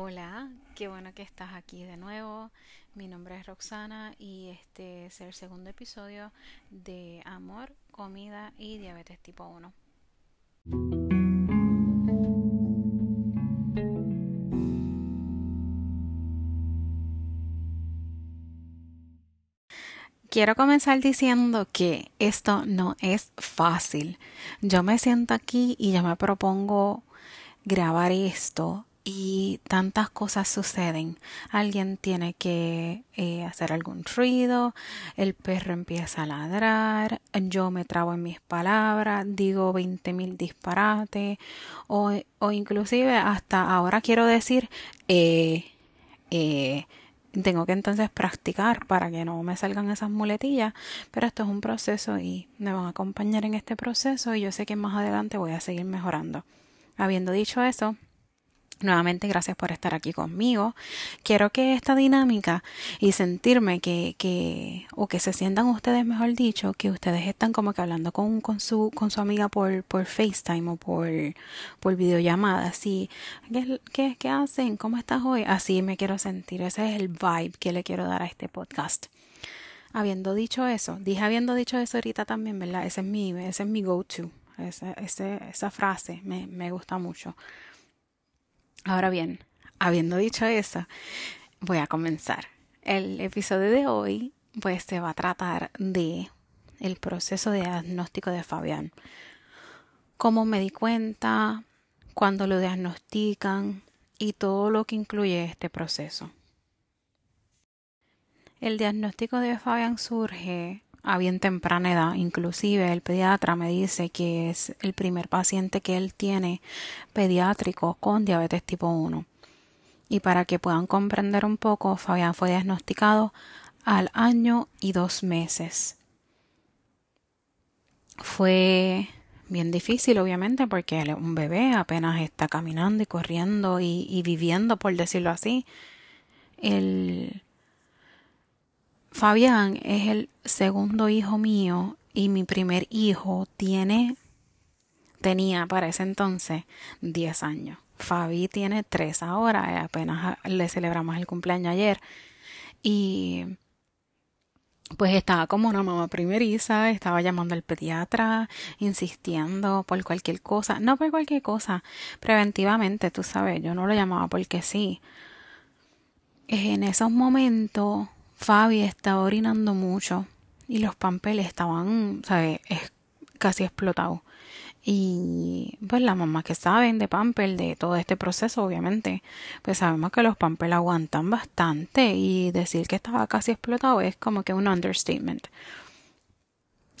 Hola, qué bueno que estás aquí de nuevo. Mi nombre es Roxana y este es el segundo episodio de Amor, Comida y Diabetes tipo 1. Quiero comenzar diciendo que esto no es fácil. Yo me siento aquí y yo me propongo grabar esto y tantas cosas suceden. Alguien tiene que eh, hacer algún ruido, el perro empieza a ladrar, yo me trago en mis palabras, digo veinte mil disparates o, o inclusive hasta ahora quiero decir eh, eh, tengo que entonces practicar para que no me salgan esas muletillas, pero esto es un proceso y me van a acompañar en este proceso y yo sé que más adelante voy a seguir mejorando. Habiendo dicho eso, Nuevamente, gracias por estar aquí conmigo. Quiero que esta dinámica y sentirme que, que, o que se sientan ustedes, mejor dicho, que ustedes están como que hablando con, con su, con su amiga por, por FaceTime o por, por videollamada. Así, ¿qué, qué, ¿qué hacen? ¿Cómo estás hoy? Así me quiero sentir. Ese es el vibe que le quiero dar a este podcast. Habiendo dicho eso, dije habiendo dicho eso ahorita también, ¿verdad? Ese es mi, ese es mi go-to. Esa, esa frase me, me gusta mucho. Ahora bien, habiendo dicho eso, voy a comenzar. El episodio de hoy pues se va a tratar de el proceso de diagnóstico de Fabián. Cómo me di cuenta, cuándo lo diagnostican y todo lo que incluye este proceso. El diagnóstico de Fabián surge a bien temprana edad. Inclusive el pediatra me dice que es el primer paciente que él tiene pediátrico con diabetes tipo 1. Y para que puedan comprender un poco, Fabián fue diagnosticado al año y dos meses. Fue bien difícil, obviamente, porque él es un bebé, apenas está caminando y corriendo y, y viviendo, por decirlo así. El, Fabián es el segundo hijo mío y mi primer hijo tiene tenía para ese entonces 10 años. Fabi tiene 3 ahora, eh, apenas le celebramos el cumpleaños ayer y pues estaba como una mamá primeriza, estaba llamando al pediatra, insistiendo por cualquier cosa, no por cualquier cosa, preventivamente, tú sabes, yo no lo llamaba porque sí. En esos momentos Fabi estaba orinando mucho y los pampeles estaban, ¿sabes? casi explotados. Y pues la mamá que saben de Pampel, de todo este proceso, obviamente, pues sabemos que los Pampel aguantan bastante y decir que estaba casi explotado es como que un understatement.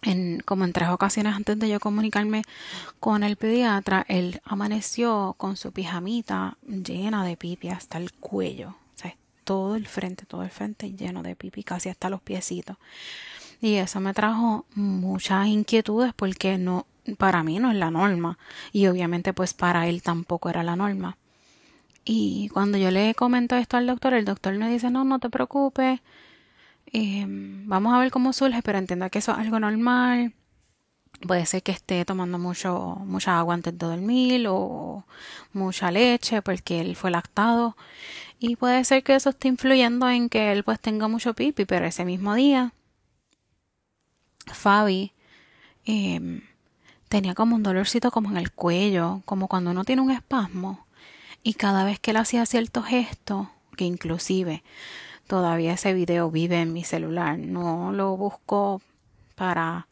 En, como en tres ocasiones antes de yo comunicarme con el pediatra, él amaneció con su pijamita llena de pipi hasta el cuello todo el frente, todo el frente lleno de pipi, casi hasta los piecitos. Y eso me trajo muchas inquietudes porque no, para mí no es la norma. Y obviamente pues para él tampoco era la norma. Y cuando yo le comento esto al doctor, el doctor me dice, no, no te preocupes, eh, vamos a ver cómo surge, pero entienda que eso es algo normal. Puede ser que esté tomando mucho, mucha agua antes de dormir o mucha leche porque él fue lactado. Y puede ser que eso esté influyendo en que él pues tenga mucho pipi, pero ese mismo día Fabi em, tenía como un dolorcito como en el cuello, como cuando uno tiene un espasmo. Y cada vez que él hacía cierto gesto, que inclusive todavía ese video vive en mi celular, no lo busco para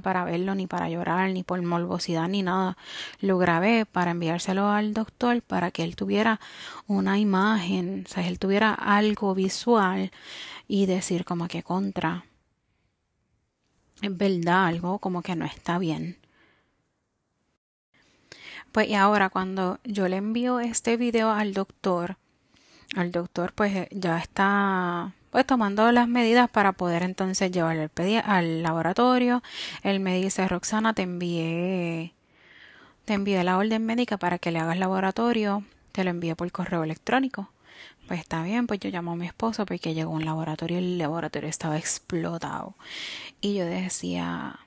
para verlo, ni para llorar, ni por morbosidad, ni nada. Lo grabé para enviárselo al doctor para que él tuviera una imagen, o sea, él tuviera algo visual y decir como que contra. Es verdad, algo como que no está bien. Pues y ahora cuando yo le envío este video al doctor, al doctor pues ya está pues tomando las medidas para poder entonces llevarlo al, al laboratorio. Él me dice, Roxana, te envié, te envié la orden médica para que le hagas laboratorio, te lo envié por correo electrónico. Pues está bien, pues yo llamo a mi esposo porque llegó a un laboratorio y el laboratorio estaba explotado. Y yo decía,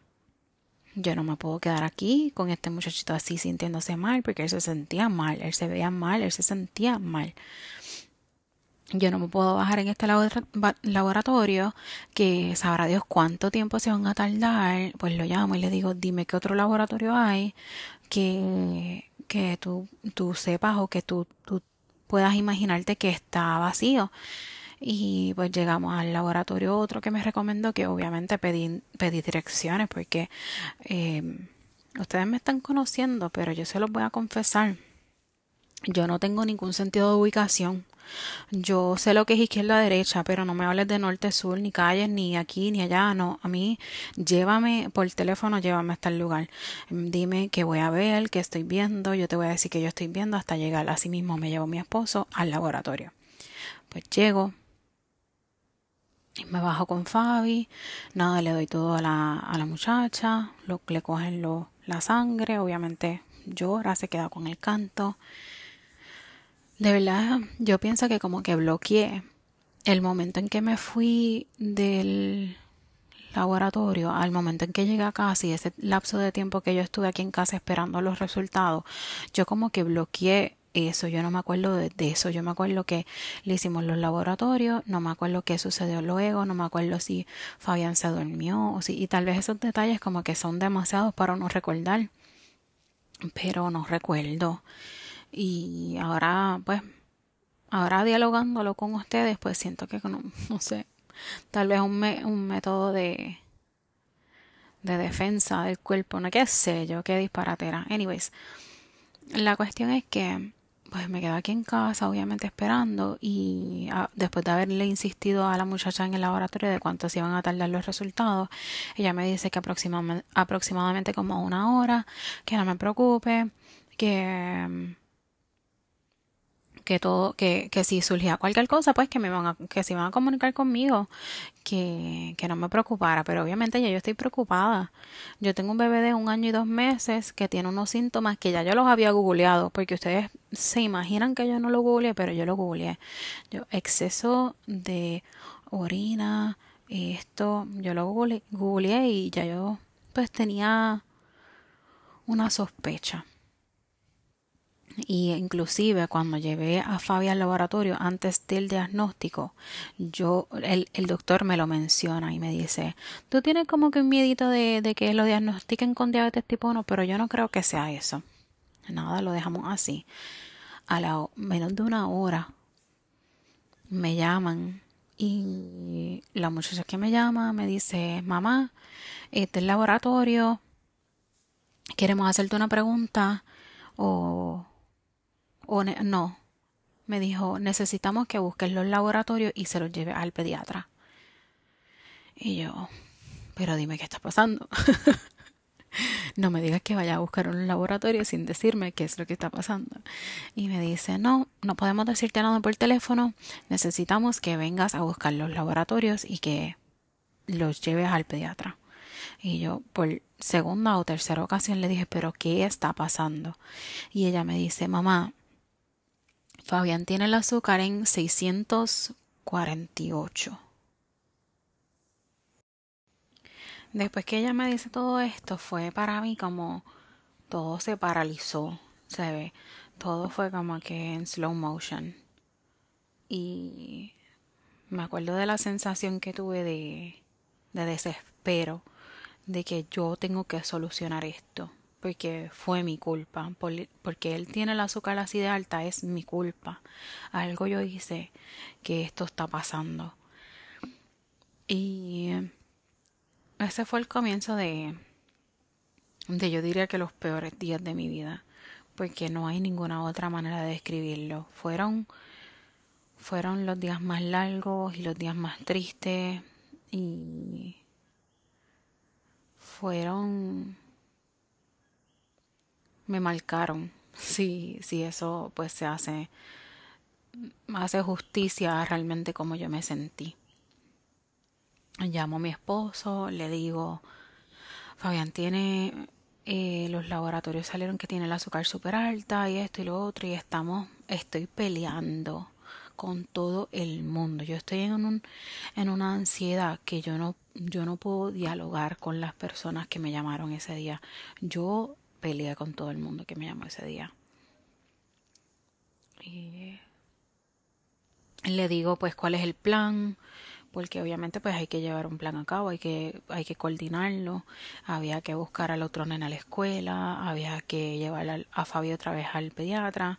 yo no me puedo quedar aquí con este muchachito así sintiéndose mal porque él se sentía mal, él se veía mal, él se sentía mal. Yo no me puedo bajar en este laboratorio, que sabrá Dios cuánto tiempo se van a tardar, pues lo llamo y le digo, dime qué otro laboratorio hay que, que tú, tú sepas o que tú, tú puedas imaginarte que está vacío. Y pues llegamos al laboratorio otro que me recomendó, que obviamente pedí, pedí direcciones porque eh, ustedes me están conociendo, pero yo se los voy a confesar. Yo no tengo ningún sentido de ubicación. Yo sé lo que es izquierda derecha, pero no me hables de norte sur, ni calles, ni aquí, ni allá. No, a mí llévame por teléfono, llévame hasta el lugar. Dime qué voy a ver, qué estoy viendo. Yo te voy a decir que yo estoy viendo hasta llegar. Así mismo me llevo mi esposo al laboratorio. Pues llego, y me bajo con Fabi, nada, le doy todo a la, a la muchacha, lo, le cogen lo, la sangre, obviamente llora, se queda con el canto. De verdad, yo pienso que como que bloqueé el momento en que me fui del laboratorio al momento en que llegué a casa y ese lapso de tiempo que yo estuve aquí en casa esperando los resultados, yo como que bloqueé eso, yo no me acuerdo de, eso, yo me acuerdo que le hicimos los laboratorios, no me acuerdo qué sucedió luego, no me acuerdo si Fabián se durmió o si, y tal vez esos detalles como que son demasiados para no recordar, pero no recuerdo. Y ahora, pues, ahora dialogándolo con ustedes, pues siento que no, no sé, tal vez un, un método de, de defensa del cuerpo, no qué sé yo, qué disparatera. Anyways, la cuestión es que pues me quedo aquí en casa, obviamente esperando, y ah, después de haberle insistido a la muchacha en el laboratorio de cuánto se iban a tardar los resultados, ella me dice que aproximadamente, aproximadamente como una hora, que no me preocupe, que que todo, que, que si surgía cualquier cosa, pues que me van a, que se iban a comunicar conmigo, que, que no me preocupara, pero obviamente ya yo estoy preocupada. Yo tengo un bebé de un año y dos meses que tiene unos síntomas que ya yo los había googleado, porque ustedes se imaginan que yo no lo googleé, pero yo lo googleé. Yo, exceso de orina, esto, yo lo googleé y ya yo pues tenía una sospecha. Y inclusive cuando llevé a Fabi al laboratorio antes del diagnóstico, yo, el, el doctor me lo menciona y me dice, tú tienes como que un miedito de, de que lo diagnostiquen con diabetes tipo 1, pero yo no creo que sea eso. Nada, lo dejamos así. A la menos de una hora me llaman y la muchacha que me llama me dice, mamá, este es el laboratorio, queremos hacerte una pregunta o no, me dijo, necesitamos que busques los laboratorios y se los lleve al pediatra. Y yo, pero dime qué está pasando. no me digas que vaya a buscar un laboratorio sin decirme qué es lo que está pasando. Y me dice, no, no podemos decirte nada por teléfono, necesitamos que vengas a buscar los laboratorios y que los lleves al pediatra. Y yo por segunda o tercera ocasión le dije, pero ¿qué está pasando? Y ella me dice, mamá, Fabián tiene el azúcar en 648. Después que ella me dice todo esto, fue para mí como todo se paralizó, se ve, todo fue como que en slow motion. Y me acuerdo de la sensación que tuve de, de desespero, de que yo tengo que solucionar esto porque fue mi culpa, porque él tiene el azúcar así de alta, es mi culpa. Algo yo hice que esto está pasando. Y ese fue el comienzo de, de yo diría que los peores días de mi vida, porque no hay ninguna otra manera de describirlo. Fueron, fueron los días más largos y los días más tristes y fueron me marcaron. Si, si eso pues se hace, hace justicia realmente como yo me sentí. Llamo a mi esposo, le digo, Fabián tiene, eh, los laboratorios salieron que tiene el azúcar súper alta y esto y lo otro y estamos, estoy peleando con todo el mundo. Yo estoy en, un, en una ansiedad que yo no, yo no puedo dialogar con las personas que me llamaron ese día. Yo peleé con todo el mundo que me llamó ese día. Y le digo pues cuál es el plan, porque obviamente pues hay que llevar un plan a cabo, hay que, hay que coordinarlo, había que buscar al otro nene a la escuela, había que llevar a Fabio otra vez al pediatra,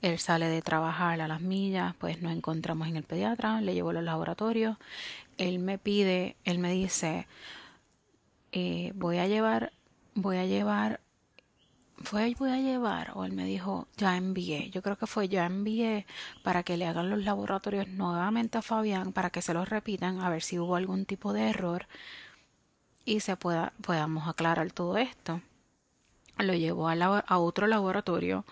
él sale de trabajar a las millas, pues nos encontramos en el pediatra, le llevo a los laboratorios, él me pide, él me dice, eh, voy a llevar, voy a llevar fue voy a llevar o él me dijo ya envié yo creo que fue ya envié para que le hagan los laboratorios nuevamente a Fabián para que se los repitan a ver si hubo algún tipo de error y se pueda podamos aclarar todo esto. Lo llevó a, a otro laboratorio.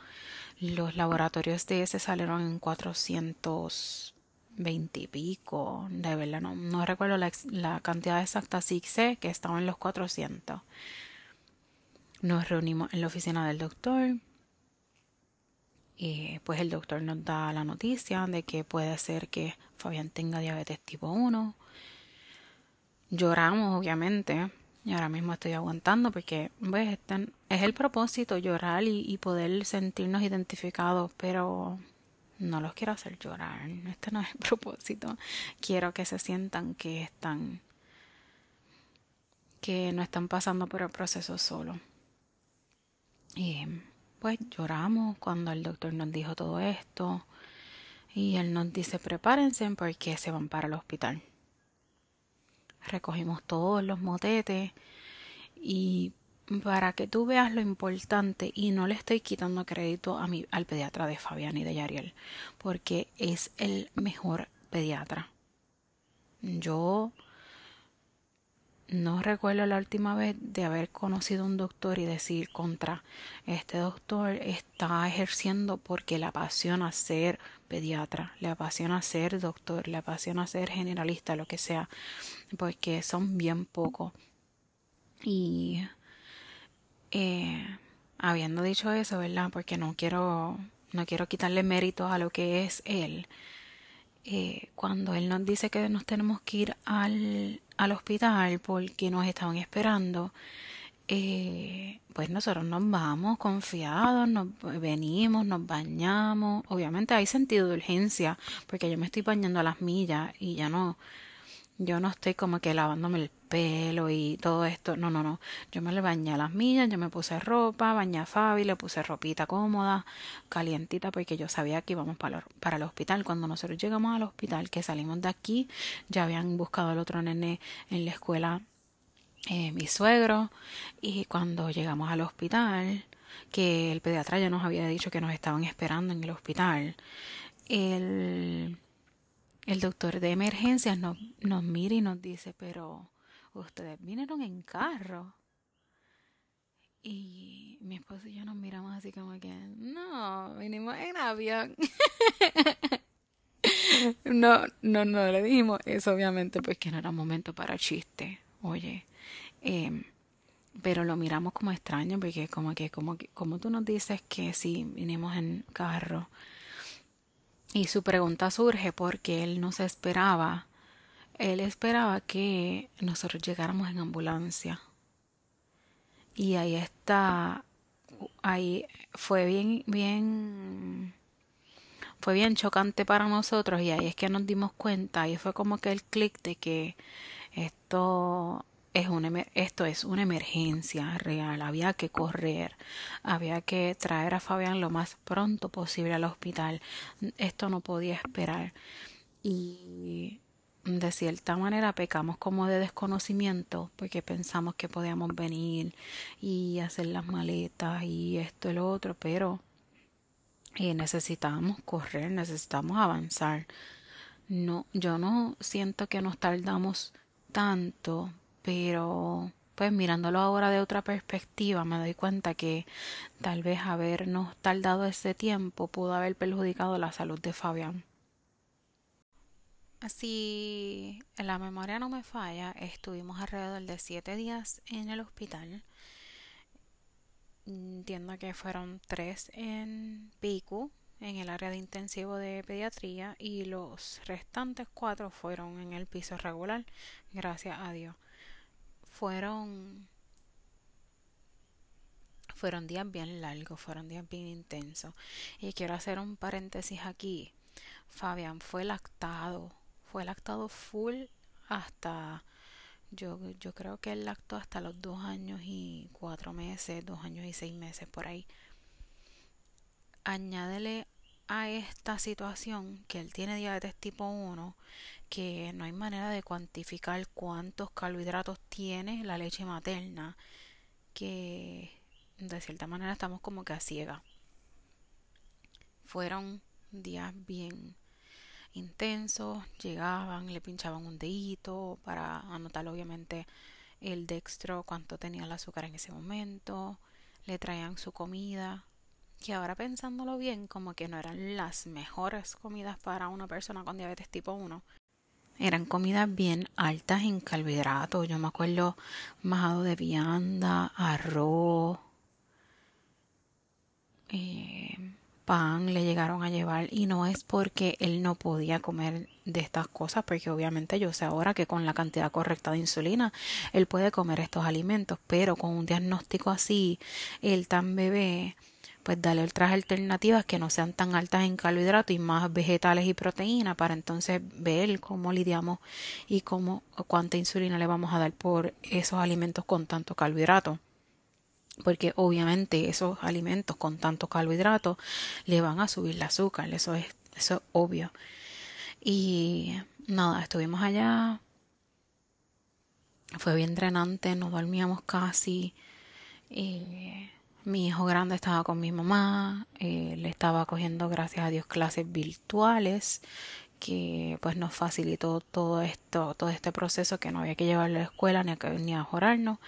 Los laboratorios de ese salieron en 420 y pico de verdad no, no recuerdo la, la cantidad exacta sí sé que estaba en los 400 nos reunimos en la oficina del doctor y pues el doctor nos da la noticia de que puede ser que Fabián tenga diabetes tipo 1. Lloramos, obviamente, y ahora mismo estoy aguantando porque pues, es el propósito llorar y, y, poder sentirnos identificados, pero no los quiero hacer llorar. Este no es el propósito. Quiero que se sientan que están que no están pasando por el proceso solo. Y pues lloramos cuando el doctor nos dijo todo esto. Y él nos dice prepárense porque se van para el hospital. Recogimos todos los motetes y para que tú veas lo importante y no le estoy quitando crédito a mi, al pediatra de Fabián y de Yariel porque es el mejor pediatra. Yo no recuerdo la última vez de haber conocido a un doctor y decir contra este doctor está ejerciendo porque le apasiona ser pediatra, le apasiona ser doctor, le apasiona ser generalista, lo que sea, porque son bien pocos. Y eh, habiendo dicho eso, ¿verdad? Porque no quiero, no quiero quitarle mérito a lo que es él. Eh, cuando él nos dice que nos tenemos que ir al, al hospital porque nos estaban esperando, eh, pues nosotros nos vamos confiados, nos venimos, nos bañamos. Obviamente hay sentido de urgencia porque yo me estoy bañando a las millas y ya no, yo no estoy como que lavándome el pelo y todo esto. No, no, no. Yo me le bañé a las millas, yo me puse ropa, bañé a Fabi, le puse ropita cómoda, calientita, porque yo sabía que íbamos para, para el hospital. Cuando nosotros llegamos al hospital, que salimos de aquí, ya habían buscado al otro nene en la escuela, eh, mi suegro, y cuando llegamos al hospital, que el pediatra ya nos había dicho que nos estaban esperando en el hospital, el el doctor de emergencias nos, nos mira y nos dice, pero ustedes vinieron en carro. Y mi esposo y yo nos miramos así como que, no, vinimos en avión. no, no, no le dijimos eso, obviamente, pues que no era momento para chiste. Oye, eh, pero lo miramos como extraño porque como que, como que, como tú nos dices que sí, vinimos en carro y su pregunta surge porque él no se esperaba, él esperaba que nosotros llegáramos en ambulancia. Y ahí está, ahí fue bien, bien, fue bien chocante para nosotros y ahí es que nos dimos cuenta y fue como que el clic de que esto es una, esto es una emergencia real, había que correr, había que traer a Fabián lo más pronto posible al hospital, esto no podía esperar. Y de cierta manera pecamos como de desconocimiento porque pensamos que podíamos venir y hacer las maletas y esto y lo otro, pero eh, necesitábamos correr, necesitamos avanzar. No, yo no siento que nos tardamos tanto pero pues mirándolo ahora de otra perspectiva me doy cuenta que tal vez habernos tardado ese tiempo pudo haber perjudicado la salud de Fabián. Así la memoria no me falla, estuvimos alrededor de siete días en el hospital. Entiendo que fueron tres en Pico, en el área de intensivo de pediatría, y los restantes cuatro fueron en el piso regular, gracias a Dios fueron fueron días bien largos, fueron días bien intensos. Y quiero hacer un paréntesis aquí. Fabián fue lactado, fue lactado full hasta, yo, yo creo que él lactó hasta los dos años y cuatro meses, dos años y seis meses por ahí. Añádele a esta situación que él tiene diabetes tipo 1, que no hay manera de cuantificar cuántos carbohidratos tiene la leche materna, que de cierta manera estamos como que a ciega. Fueron días bien intensos, llegaban, le pinchaban un dedito para anotar obviamente el dextro, cuánto tenía el azúcar en ese momento, le traían su comida, que ahora pensándolo bien, como que no eran las mejores comidas para una persona con diabetes tipo 1. Eran comidas bien altas en carbohidratos. Yo me acuerdo majado de vianda, arroz, eh, pan le llegaron a llevar y no es porque él no podía comer de estas cosas, porque obviamente yo sé ahora que con la cantidad correcta de insulina él puede comer estos alimentos, pero con un diagnóstico así, él tan bebé, pues darle otras alternativas que no sean tan altas en carbohidratos y más vegetales y proteínas para entonces ver cómo lidiamos y cómo cuánta insulina le vamos a dar por esos alimentos con tanto carbohidrato porque obviamente esos alimentos con tanto carbohidratos le van a subir el azúcar, eso es, eso es obvio. Y nada, estuvimos allá, fue bien drenante, nos dormíamos casi. Mi hijo grande estaba con mi mamá, eh, le estaba cogiendo, gracias a Dios, clases virtuales que pues nos facilitó todo esto, todo este proceso que no había que llevarlo a la escuela ni a, ni jorarnos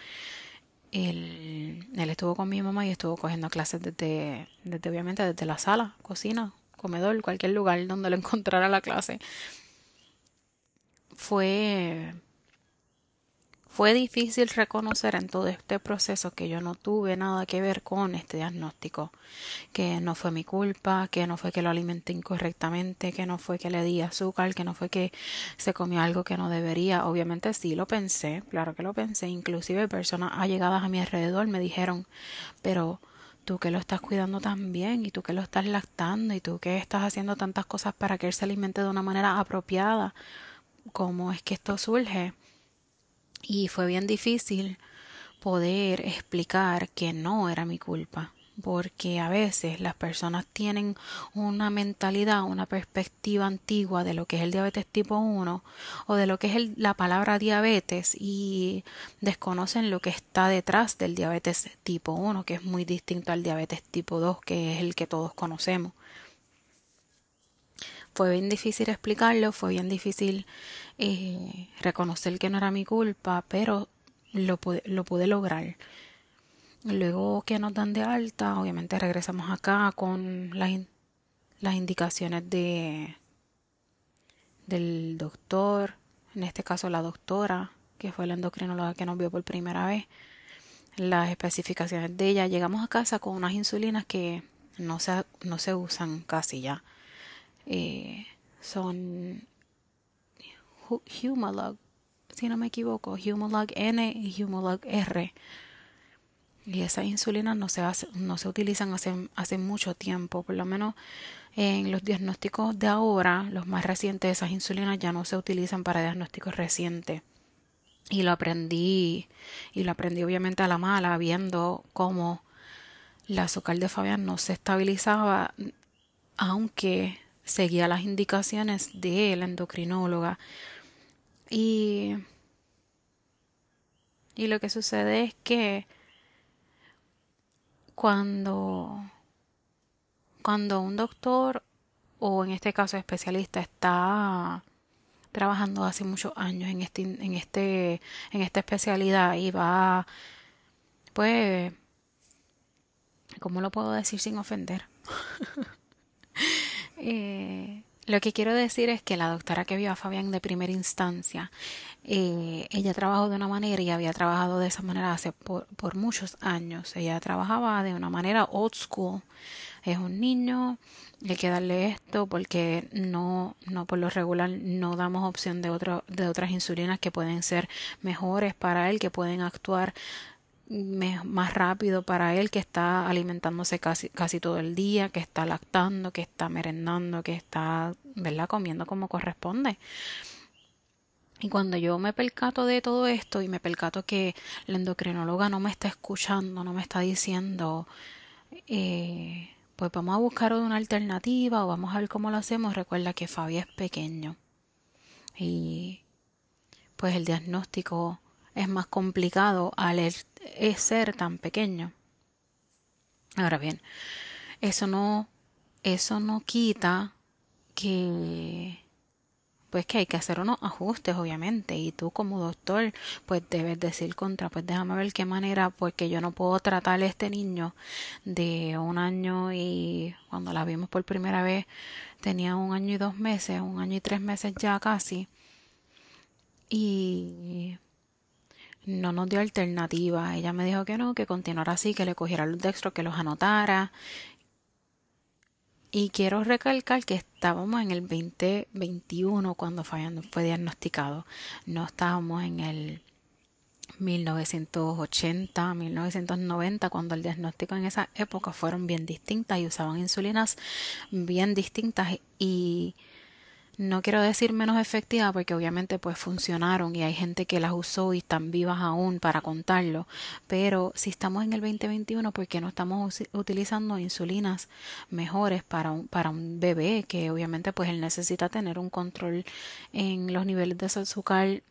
él, él estuvo con mi mamá y estuvo cogiendo clases desde, desde, obviamente, desde la sala, cocina, comedor, cualquier lugar donde lo encontrara la clase. Fue fue difícil reconocer en todo este proceso que yo no tuve nada que ver con este diagnóstico, que no fue mi culpa, que no fue que lo alimenté incorrectamente, que no fue que le di azúcar, que no fue que se comió algo que no debería. Obviamente sí lo pensé, claro que lo pensé, inclusive personas allegadas a mi alrededor me dijeron, pero tú que lo estás cuidando tan bien y tú que lo estás lactando y tú que estás haciendo tantas cosas para que él se alimente de una manera apropiada, ¿cómo es que esto surge? Y fue bien difícil poder explicar que no era mi culpa, porque a veces las personas tienen una mentalidad, una perspectiva antigua de lo que es el diabetes tipo 1 o de lo que es la palabra diabetes y desconocen lo que está detrás del diabetes tipo 1, que es muy distinto al diabetes tipo 2, que es el que todos conocemos. Fue bien difícil explicarlo, fue bien difícil eh, reconocer que no era mi culpa, pero lo pude, lo pude lograr. Luego que nos dan de alta, obviamente regresamos acá con las, las indicaciones de del doctor, en este caso la doctora, que fue la endocrinóloga que nos vio por primera vez, las especificaciones de ella. Llegamos a casa con unas insulinas que no se, no se usan casi ya. Eh, son Humalog, si no me equivoco, Humalog N y Humalog R. Y esas insulinas no se, no se utilizan hace, hace mucho tiempo, por lo menos en los diagnósticos de ahora, los más recientes, esas insulinas ya no se utilizan para diagnósticos recientes. Y lo aprendí, y lo aprendí obviamente a la mala, viendo cómo la azúcar de Fabián no se estabilizaba, aunque seguía las indicaciones de la endocrinóloga. Y, y lo que sucede es que cuando, cuando un doctor o en este caso especialista está trabajando hace muchos años en este en este en esta especialidad y va pues cómo lo puedo decir sin ofender Eh, lo que quiero decir es que la doctora que vio a Fabián de primera instancia, eh, ella trabajó de una manera y había trabajado de esa manera hace por, por, muchos años. Ella trabajaba de una manera old school. Es un niño, hay que darle esto porque no, no por lo regular no damos opción de, otro, de otras insulinas que pueden ser mejores para él, que pueden actuar más rápido para él que está alimentándose casi, casi todo el día, que está lactando, que está merendando, que está, ¿verdad?, comiendo como corresponde. Y cuando yo me percato de todo esto y me percato que la endocrinóloga no me está escuchando, no me está diciendo, eh, pues vamos a buscar una alternativa o vamos a ver cómo lo hacemos, recuerda que Fabi es pequeño. Y pues el diagnóstico es más complicado al ser tan pequeño. Ahora bien, eso no, eso no quita que pues que hay que hacer unos ajustes, obviamente, y tú como doctor, pues debes decir contra, pues déjame ver qué manera, porque yo no puedo tratar a este niño de un año y cuando la vimos por primera vez tenía un año y dos meses, un año y tres meses ya casi, y no nos dio alternativa. Ella me dijo que no, que continuara así, que le cogiera los dextros, que los anotara y quiero recalcar que estábamos en el 2021 cuando fue diagnosticado. No estábamos en el 1980, 1990, cuando el diagnóstico en esa época fueron bien distintas y usaban insulinas bien distintas y no quiero decir menos efectivas porque obviamente pues funcionaron y hay gente que las usó y están vivas aún para contarlo, pero si estamos en el 2021 ¿por qué no estamos utilizando insulinas mejores para un, para un bebé que obviamente pues él necesita tener un control en los niveles de azúcar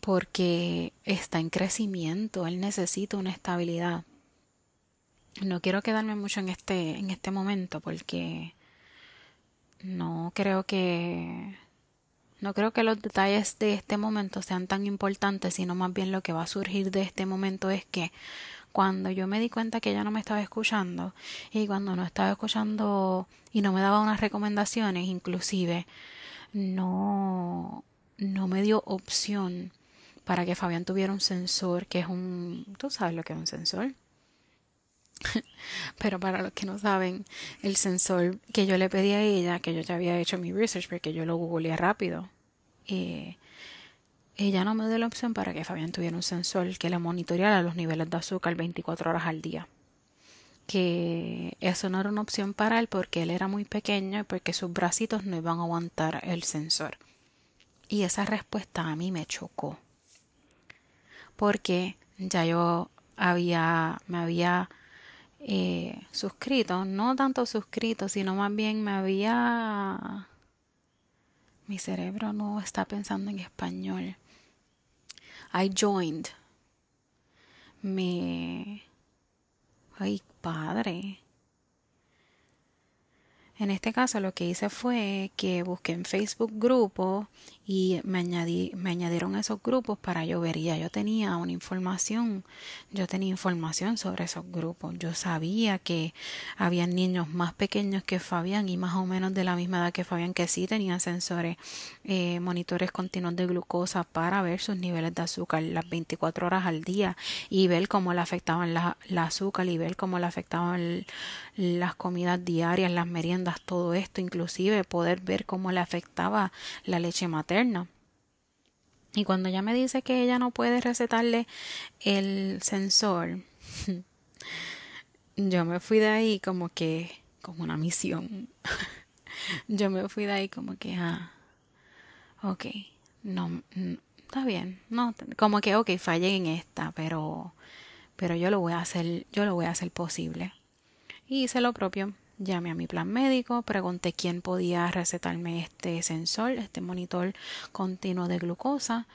porque está en crecimiento, él necesita una estabilidad. No quiero quedarme mucho en este en este momento porque no creo que no creo que los detalles de este momento sean tan importantes, sino más bien lo que va a surgir de este momento es que cuando yo me di cuenta que ella no me estaba escuchando y cuando no estaba escuchando y no me daba unas recomendaciones, inclusive no no me dio opción para que Fabián tuviera un sensor que es un tú sabes lo que es un sensor Pero para los que no saben, el sensor que yo le pedí a ella, que yo ya había hecho mi research porque yo lo googleé rápido, eh, ella no me dio la opción para que Fabián tuviera un sensor que le monitoreara los niveles de azúcar 24 horas al día. Que eso no era una opción para él porque él era muy pequeño y porque sus bracitos no iban a aguantar el sensor. Y esa respuesta a mí me chocó. Porque ya yo había, me había eh, suscrito, no tanto suscrito, sino más bien me había... Mi cerebro no está pensando en español. I joined. Me... Ay, padre. En este caso lo que hice fue que busqué en Facebook grupos y me, añadí, me añadieron esos grupos para yo ver. Ya yo tenía una información, yo tenía información sobre esos grupos. Yo sabía que había niños más pequeños que Fabián y más o menos de la misma edad que Fabián que sí tenían sensores, eh, monitores continuos de glucosa para ver sus niveles de azúcar las 24 horas al día y ver cómo le afectaban la, azúcar y ver cómo le afectaban las comidas diarias, las meriendas, todo esto, inclusive poder ver cómo le afectaba la leche materna y cuando ella me dice que ella no puede recetarle el sensor, yo me fui de ahí como que con una misión. yo me fui de ahí como que, ah, ok, no, está bien, no, como que, ok, fallé en esta, pero, pero yo lo voy a hacer, yo lo voy a hacer posible. Y hice lo propio. Llamé a mi plan médico, pregunté quién podía recetarme este sensor, este monitor continuo de glucosa.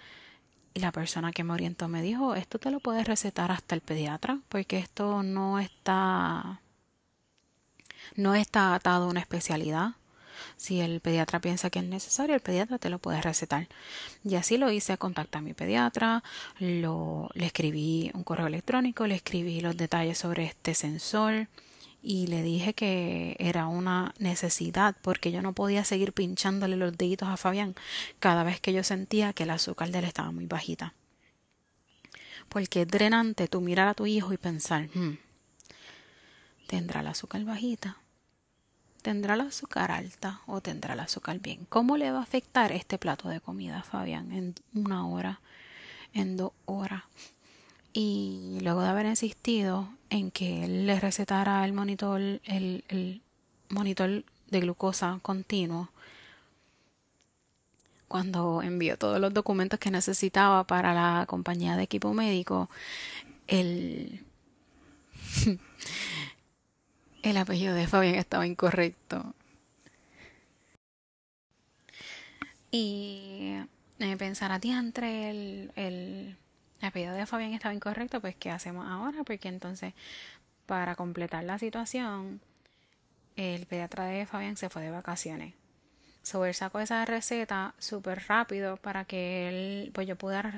Y la persona que me orientó me dijo, esto te lo puedes recetar hasta el pediatra, porque esto no está, no está atado a una especialidad. Si el pediatra piensa que es necesario, el pediatra te lo puede recetar. Y así lo hice, contacté a mi pediatra, lo, le escribí un correo electrónico, le escribí los detalles sobre este sensor, y le dije que era una necesidad porque yo no podía seguir pinchándole los deditos a Fabián cada vez que yo sentía que el azúcar de él estaba muy bajita. Porque es drenante tú mirar a tu hijo y pensar, hmm, ¿tendrá el azúcar bajita? ¿Tendrá el azúcar alta o tendrá el azúcar bien? ¿Cómo le va a afectar este plato de comida, Fabián, en una hora, en dos horas? Y luego de haber insistido en que él le recetara el monitor, el, monitor de glucosa continuo, cuando envió todos los documentos que necesitaba para la compañía de equipo médico, el, el apellido de Fabián estaba incorrecto. Y me pensar a ti entre el, el apellido de Fabián estaba incorrecto, pues ¿qué hacemos ahora? Porque entonces, para completar la situación, el pediatra de Fabián se fue de vacaciones. So, él sacó esa receta súper rápido para que él, pues yo pudiera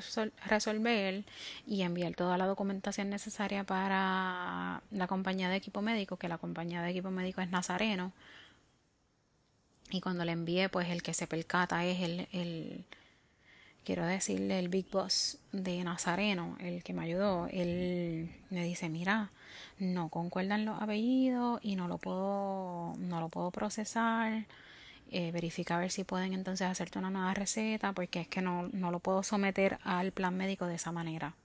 resolver y enviar toda la documentación necesaria para la compañía de equipo médico, que la compañía de equipo médico es Nazareno. Y cuando le envié, pues el que se percata es el, el quiero decirle, el Big Boss de Nazareno, el que me ayudó. Él me dice, mira, no concuerdan los apellidos y no lo puedo, no lo puedo procesar eh, verifica a ver si pueden entonces hacerte una nueva receta, porque es que no, no lo puedo someter al plan médico de esa manera.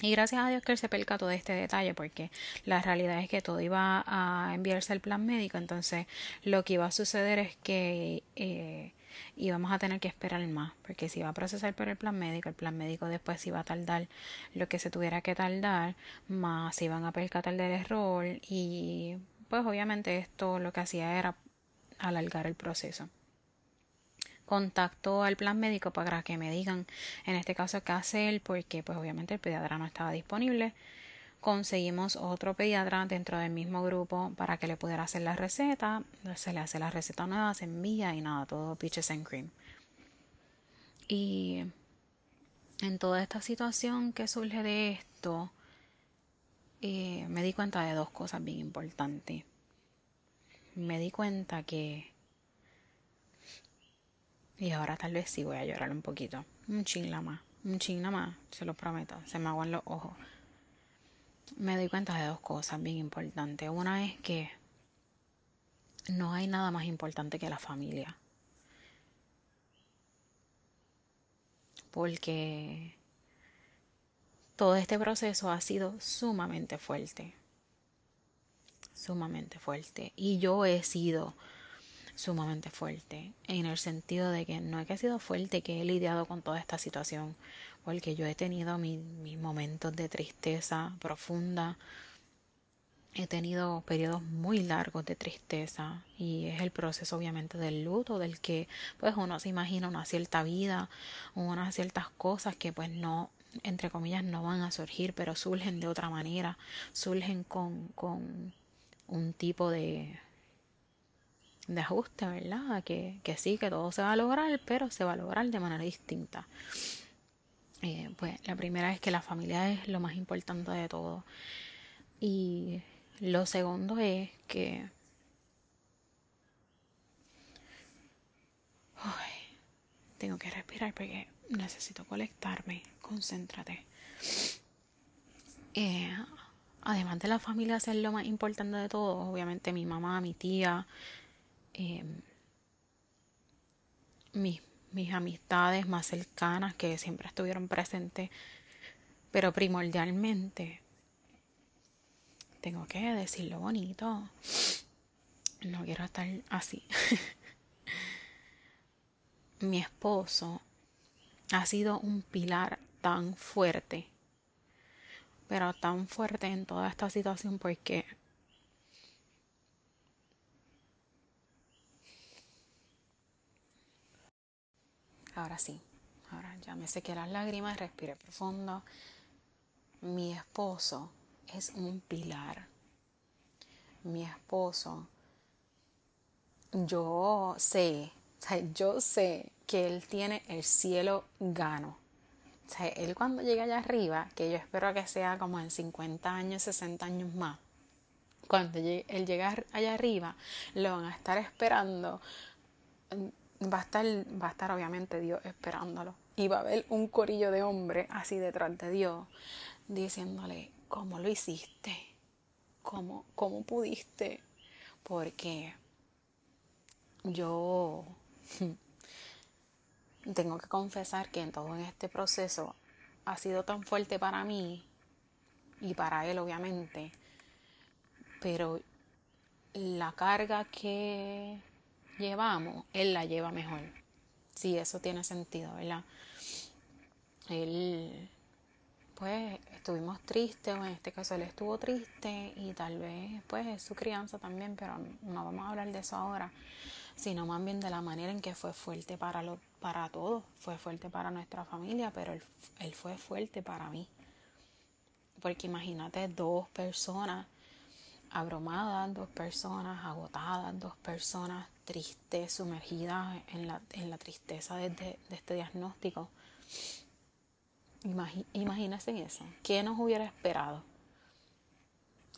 Y gracias a Dios que él se percató de este detalle, porque la realidad es que todo iba a enviarse al plan médico, entonces lo que iba a suceder es que eh, íbamos a tener que esperar más, porque si iba a procesar por el plan médico, el plan médico después iba a tardar lo que se tuviera que tardar, más se iban a percatar del error y pues obviamente esto lo que hacía era alargar el proceso. Contacto al plan médico para que me digan en este caso qué hacer porque pues obviamente el pediatra no estaba disponible. Conseguimos otro pediatra dentro del mismo grupo para que le pudiera hacer la receta. Se le hace la receta nueva, se envía y nada, todo peaches and cream. Y en toda esta situación que surge de esto, eh, me di cuenta de dos cosas bien importantes me di cuenta que... Y ahora tal vez sí voy a llorar un poquito. Un ching más. Un ching más, se lo prometo. Se me aguan los ojos. Me doy cuenta de dos cosas bien importantes. Una es que no hay nada más importante que la familia. Porque todo este proceso ha sido sumamente fuerte sumamente fuerte. Y yo he sido sumamente fuerte en el sentido de que no es que he sido fuerte, que he lidiado con toda esta situación, porque yo he tenido mis, momentos de tristeza profunda, he tenido periodos muy largos de tristeza y es el proceso obviamente del luto del que pues uno se imagina una cierta vida unas ciertas cosas que pues no entre comillas no van a surgir pero surgen de otra manera surgen con, con un tipo de, de ajuste, ¿verdad? Que, que sí, que todo se va a lograr, pero se va a lograr de manera distinta. Eh, pues la primera es que la familia es lo más importante de todo. Y lo segundo es que... tengo que respirar porque necesito colectarme. Concéntrate. Eh, además de la familia ser lo más importante de todo, obviamente mi mamá, mi tía, em, mis, mis amistades más cercanas que siempre estuvieron presentes, pero primordialmente, tengo que decirlo bonito, no quiero estar así. mi esposo ha sido un pilar tan fuerte pero tan fuerte en toda esta situación porque ahora sí, ahora ya me sequé las lágrimas, respiré profundo. Mi esposo es un pilar. Mi esposo, yo sé, yo sé que él tiene el cielo gano o sea, él cuando llegue allá arriba, que yo espero que sea como en 50 años, 60 años más, cuando él llegue allá arriba, lo van a estar esperando. Va a estar, va a estar obviamente Dios esperándolo. Y va a haber un corillo de hombres así detrás de Dios, diciéndole, ¿cómo lo hiciste? ¿Cómo, cómo pudiste? Porque yo tengo que confesar que en todo este proceso ha sido tan fuerte para mí y para él obviamente, pero la carga que llevamos, él la lleva mejor. Sí, eso tiene sentido, ¿verdad? Él, pues, estuvimos tristes, o en este caso él estuvo triste y tal vez, pues, es su crianza también, pero no vamos a hablar de eso ahora, sino más bien de la manera en que fue fuerte para, lo, para todos, fue fuerte para nuestra familia, pero él, él fue fuerte para mí. Porque imagínate dos personas abrumadas, dos personas agotadas, dos personas tristes, sumergidas en la, en la tristeza de, de, este diagnóstico. imagínense eso. ¿Qué nos hubiera esperado?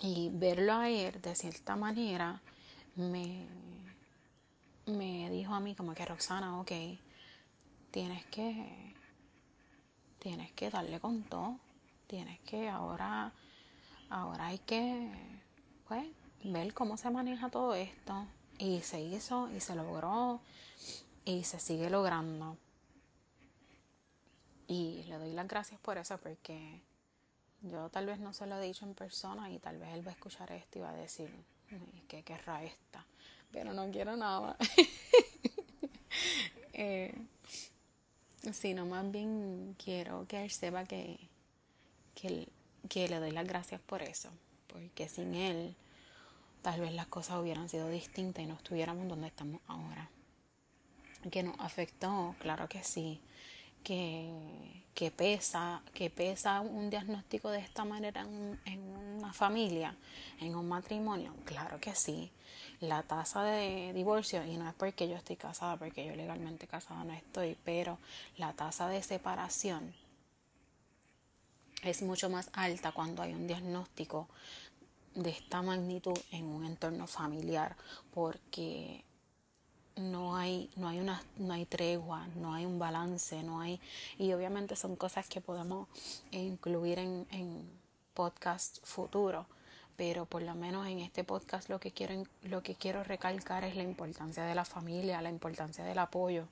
Y verlo a él de cierta manera me, me dijo a mí como que Roxana, ok, tienes que, tienes que darle con todo. Tienes que ahora, ahora hay que pues, ver cómo se maneja todo esto. Y se hizo y se logró y se sigue logrando. Y le doy las gracias por eso porque yo tal vez no se lo he dicho en persona y tal vez él va a escuchar esto y va a decir que querrá esta. Pero no quiero nada. eh, sino más bien quiero que él sepa que, que, que le doy las gracias por eso. Porque sin él tal vez las cosas hubieran sido distintas y no estuviéramos donde estamos ahora. Que nos afectó, claro que sí. Que, que pesa, que pesa un diagnóstico de esta manera en, en, una familia, en un matrimonio, claro que sí. La tasa de divorcio, y no es porque yo estoy casada, porque yo legalmente casada no estoy, pero la tasa de separación es mucho más alta cuando hay un diagnóstico de esta magnitud en un entorno familiar porque no hay no hay una no hay tregua no hay un balance no hay y obviamente son cosas que podemos incluir en, en podcast futuro pero por lo menos en este podcast lo que quiero lo que quiero recalcar es la importancia de la familia la importancia del apoyo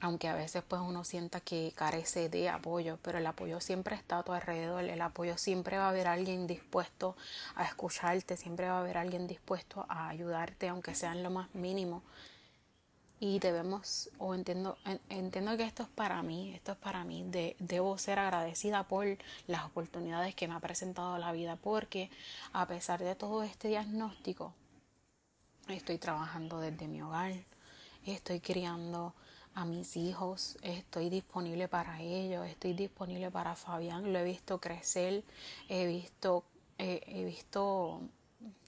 aunque a veces pues uno sienta que carece de apoyo, pero el apoyo siempre está a tu alrededor, el apoyo siempre va a haber alguien dispuesto a escucharte, siempre va a haber alguien dispuesto a ayudarte, aunque sea en lo más mínimo. Y debemos, o entiendo, entiendo que esto es para mí, esto es para mí, de, debo ser agradecida por las oportunidades que me ha presentado la vida, porque a pesar de todo este diagnóstico, estoy trabajando desde mi hogar, estoy criando a mis hijos, estoy disponible para ellos, estoy disponible para Fabián, lo he visto crecer, he visto, eh, he visto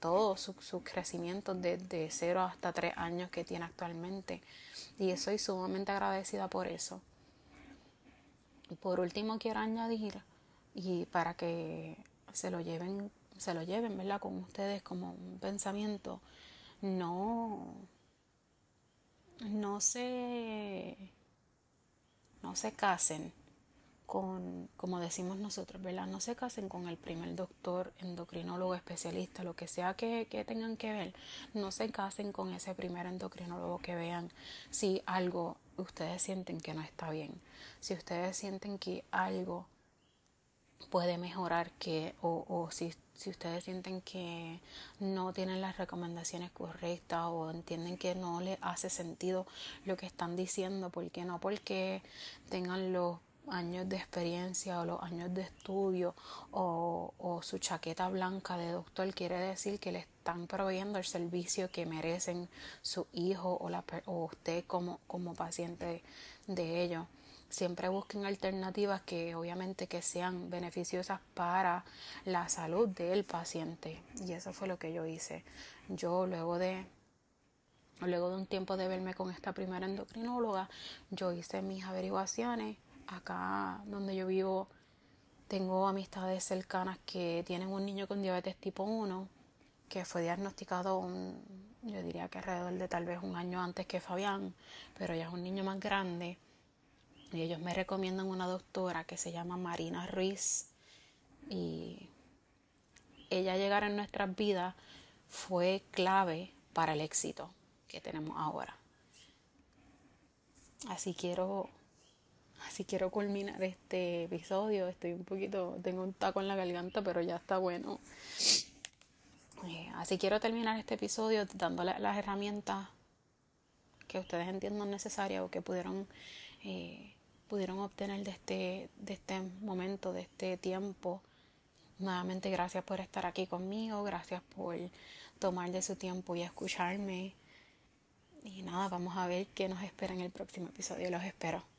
todo su, su crecimiento desde 0 hasta 3 años que tiene actualmente y soy sumamente agradecida por eso. Por último quiero añadir y para que se lo lleven, se lo lleven, ¿verdad? Con ustedes como un pensamiento, no no se, no se casen con, como decimos nosotros, ¿verdad? No se casen con el primer doctor, endocrinólogo, especialista, lo que sea que, que tengan que ver. No se casen con ese primer endocrinólogo que vean si algo ustedes sienten que no está bien. Si ustedes sienten que algo puede mejorar que o, o si si ustedes sienten que no tienen las recomendaciones correctas o entienden que no les hace sentido lo que están diciendo, ¿por qué no? Porque tengan los años de experiencia o los años de estudio o, o, su chaqueta blanca de doctor quiere decir que le están proveyendo el servicio que merecen su hijo o, la, o usted como, como paciente de ellos siempre busquen alternativas que obviamente que sean beneficiosas para la salud del paciente. Y eso fue lo que yo hice. Yo luego de luego de un tiempo de verme con esta primera endocrinóloga yo hice mis averiguaciones. Acá donde yo vivo tengo amistades cercanas que tienen un niño con diabetes tipo 1 que fue diagnosticado un, yo diría que alrededor de tal vez un año antes que Fabián pero ya es un niño más grande y ellos me recomiendan una doctora que se llama Marina Ruiz. Y ella llegar en nuestras vidas fue clave para el éxito que tenemos ahora. Así quiero Así quiero culminar este episodio. Estoy un poquito, tengo un taco en la garganta, pero ya está bueno. Eh, así quiero terminar este episodio dándole las herramientas que ustedes entiendan necesarias o que pudieron, eh, pudieron obtener de este, de este momento, de este tiempo. Nuevamente gracias por estar aquí conmigo, gracias por tomar de su tiempo y escucharme. Y nada, vamos a ver qué nos espera en el próximo episodio. Los espero.